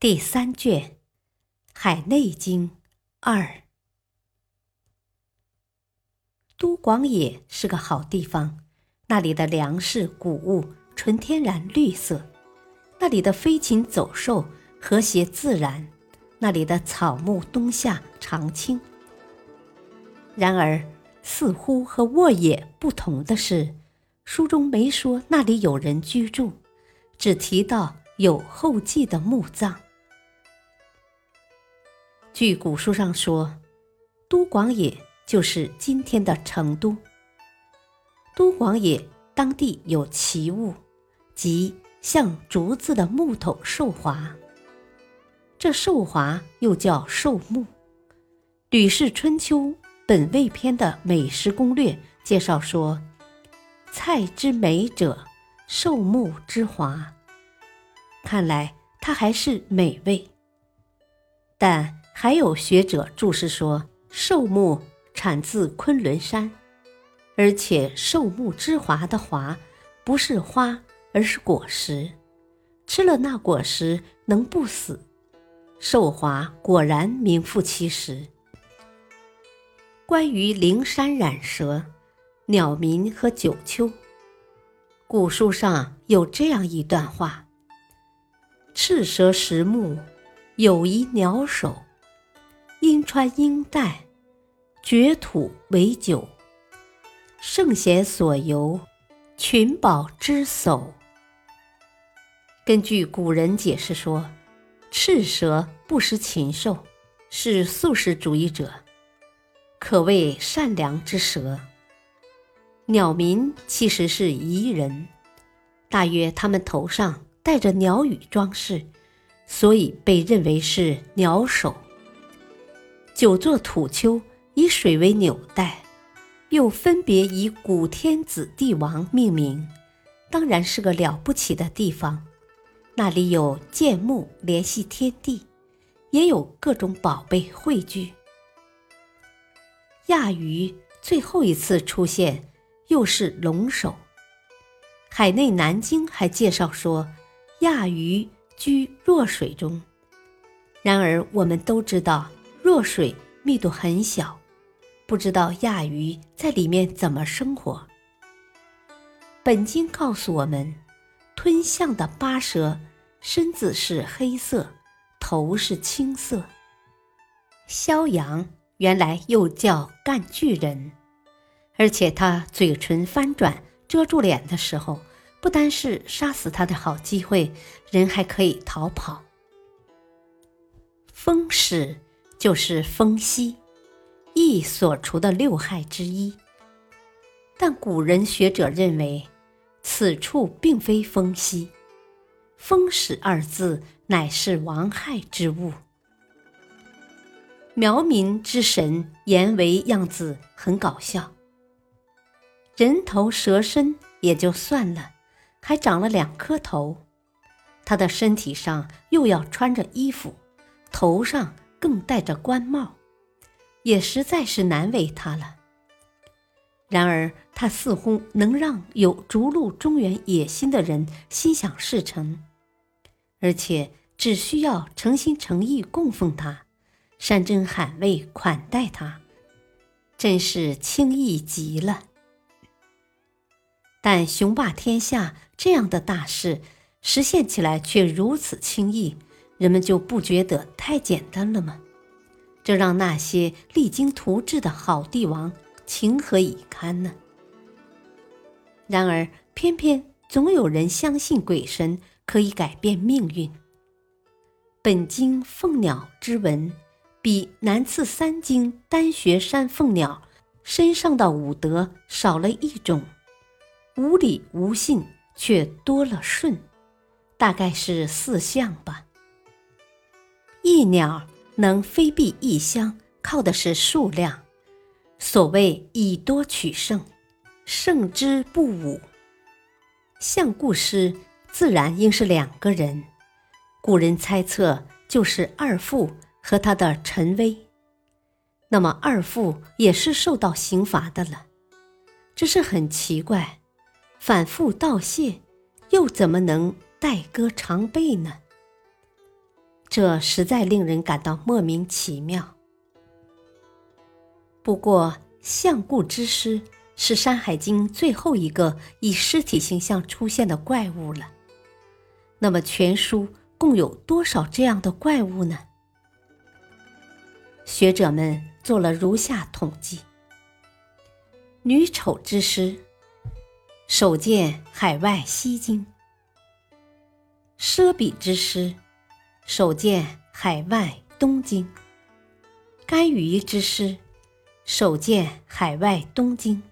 第三卷《海内经》二。都广野是个好地方，那里的粮食谷物纯天然绿色，那里的飞禽走兽和谐自然，那里的草木冬夏常青。然而，似乎和沃野不同的是，书中没说那里有人居住，只提到有后继的墓葬。据古书上说，都广野就是今天的成都。都广野当地有奇物，即像竹子的木头寿华。这寿华又叫寿木。《吕氏春秋本味篇》的美食攻略介绍说：“菜之美者，寿木之华。”看来它还是美味，但。还有学者注释说，寿木产自昆仑山，而且寿木之华的华不是花，而是果实，吃了那果实能不死。寿华果然名副其实。关于灵山染蛇、鸟鸣和九丘，古书上有这样一段话：赤蛇食木，有一鸟首。因穿鹰带，掘土为酒。圣贤所游，群宝之叟。根据古人解释说，赤蛇不食禽兽，是素食主义者，可谓善良之蛇。鸟民其实是彝人，大约他们头上戴着鸟羽装饰，所以被认为是鸟首。九座土丘以水为纽带，又分别以古天子帝王命名，当然是个了不起的地方。那里有建木联系天地，也有各种宝贝汇聚。亚鱼最后一次出现，又是龙首。海内南经还介绍说，亚鱼居弱水中。然而我们都知道。弱水密度很小，不知道亚鱼在里面怎么生活。本经告诉我们，吞象的八蛇身子是黑色，头是青色。萧阳原来又叫干巨人，而且他嘴唇翻转遮住脸的时候，不单是杀死他的好机会，人还可以逃跑。风使。就是风息，羿所除的六害之一。但古人学者认为，此处并非风息，风使二字乃是亡害之物。苗民之神言为样子很搞笑，人头蛇身也就算了，还长了两颗头，他的身体上又要穿着衣服，头上。更戴着官帽，也实在是难为他了。然而，他似乎能让有逐鹿中原野心的人心想事成，而且只需要诚心诚意供奉他，山珍海味款待他，真是轻易极了。但雄霸天下这样的大事，实现起来却如此轻易。人们就不觉得太简单了吗？这让那些励精图治的好帝王情何以堪呢？然而，偏偏总有人相信鬼神可以改变命运。本经凤鸟之文，比南次三经丹穴山凤鸟身上的五德少了一种：无理无信，却多了顺，大概是四象吧。鸟能飞避异乡，靠的是数量。所谓以多取胜，胜之不武。相顾诗自然应是两个人，古人猜测就是二父和他的陈威。那么二父也是受到刑罚的了，这是很奇怪，反复道谢，又怎么能代歌长背呢？这实在令人感到莫名其妙。不过，相顾之尸是《山海经》最后一个以尸体形象出现的怪物了。那么，全书共有多少这样的怪物呢？学者们做了如下统计：女丑之尸，首见海外西京；奢比之尸，首见海外东京；干鱼之师。首见海外东京，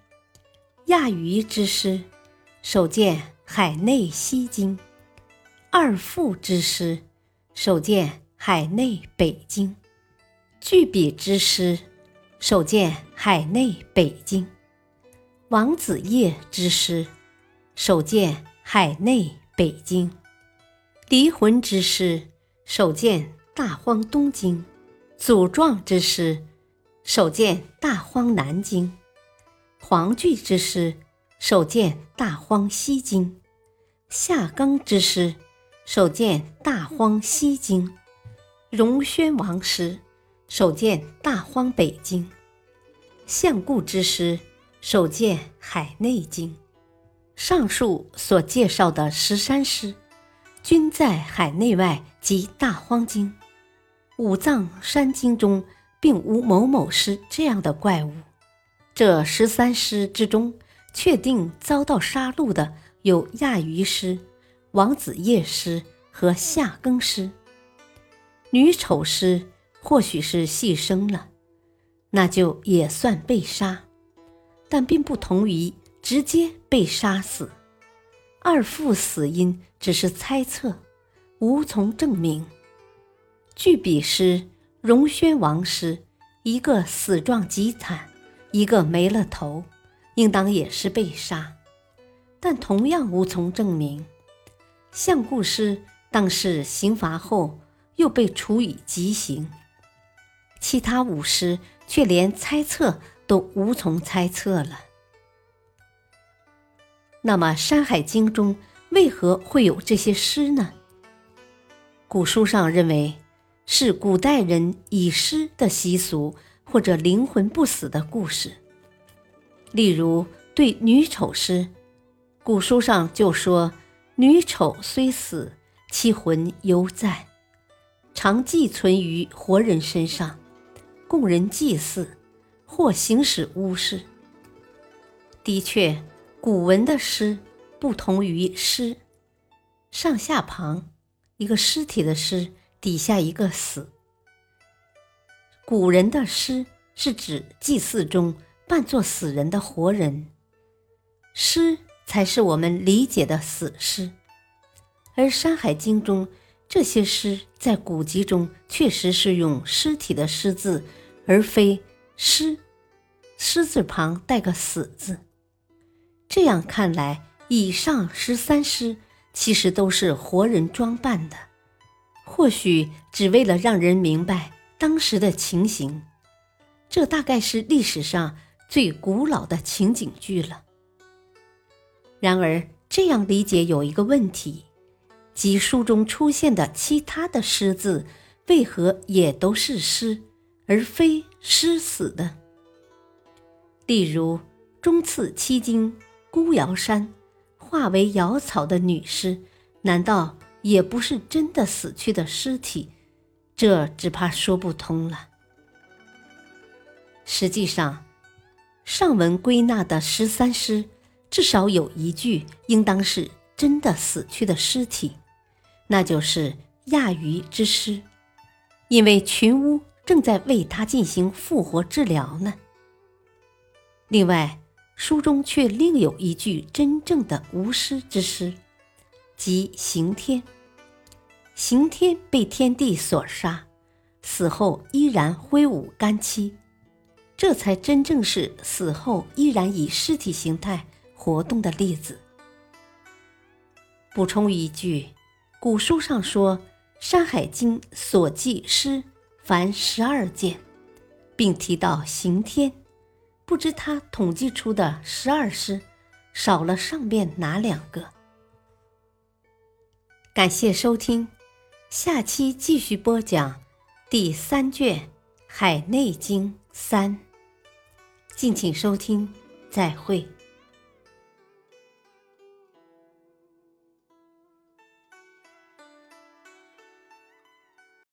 亚鱼之师；首见海内西京，二父之师；首见海内北京，巨笔之师；首见海内北京，王子业之师；首见海内北京，离魂之师；首见大荒东京，祖壮之师。首见大荒南京，黄句之师；首见大荒西京，夏庚之师；首见大荒西京，荣宣王师；首见大荒北京，相固之师；首见海内经。上述所介绍的十三师，均在海内外及大荒经、五藏山经中。并无某某师这样的怪物。这十三师之中，确定遭到杀戮的有亚鱼师、王子夜师和夏庚师。女丑师或许是牺牲了，那就也算被杀，但并不同于直接被杀死。二父死因只是猜测，无从证明。据彼师。荣宣王师，一个死状极惨，一个没了头，应当也是被杀，但同样无从证明。相顾师当是刑罚后又被处以极刑，其他五师却连猜测都无从猜测了。那么《山海经》中为何会有这些诗呢？古书上认为。是古代人以尸的习俗，或者灵魂不死的故事。例如，对女丑诗，古书上就说：“女丑虽死，其魂犹在，常寄存于活人身上，供人祭祀，或行使巫事。”的确，古文的诗不同于诗，上下旁一个尸体的尸。底下一个死。古人的尸是指祭祀中扮作死人的活人，尸才是我们理解的死尸。而《山海经》中这些诗在古籍中确实是用尸体的“尸”字，而非“尸”，“尸”字旁带个“死”字。这样看来，以上十三诗其实都是活人装扮的。或许只为了让人明白当时的情形，这大概是历史上最古老的情景剧了。然而，这样理解有一个问题，即书中出现的其他的诗字，为何也都是诗，而非诗死的？例如“中次七经孤瑶山”化为瑶草的女尸，难道？也不是真的死去的尸体，这只怕说不通了。实际上，上文归纳的十三尸，至少有一具应当是真的死去的尸体，那就是亚鱼之尸，因为群巫正在为他进行复活治疗呢。另外，书中却另有一句真正的无师之诗，即刑天。刑天被天帝所杀，死后依然挥舞干戚，这才真正是死后依然以尸体形态活动的例子。补充一句，古书上说，《山海经》所记诗凡十二件，并提到刑天，不知他统计出的十二师少了上面哪两个？感谢收听，下期继续播讲第三卷《海内经》三，敬请收听，再会。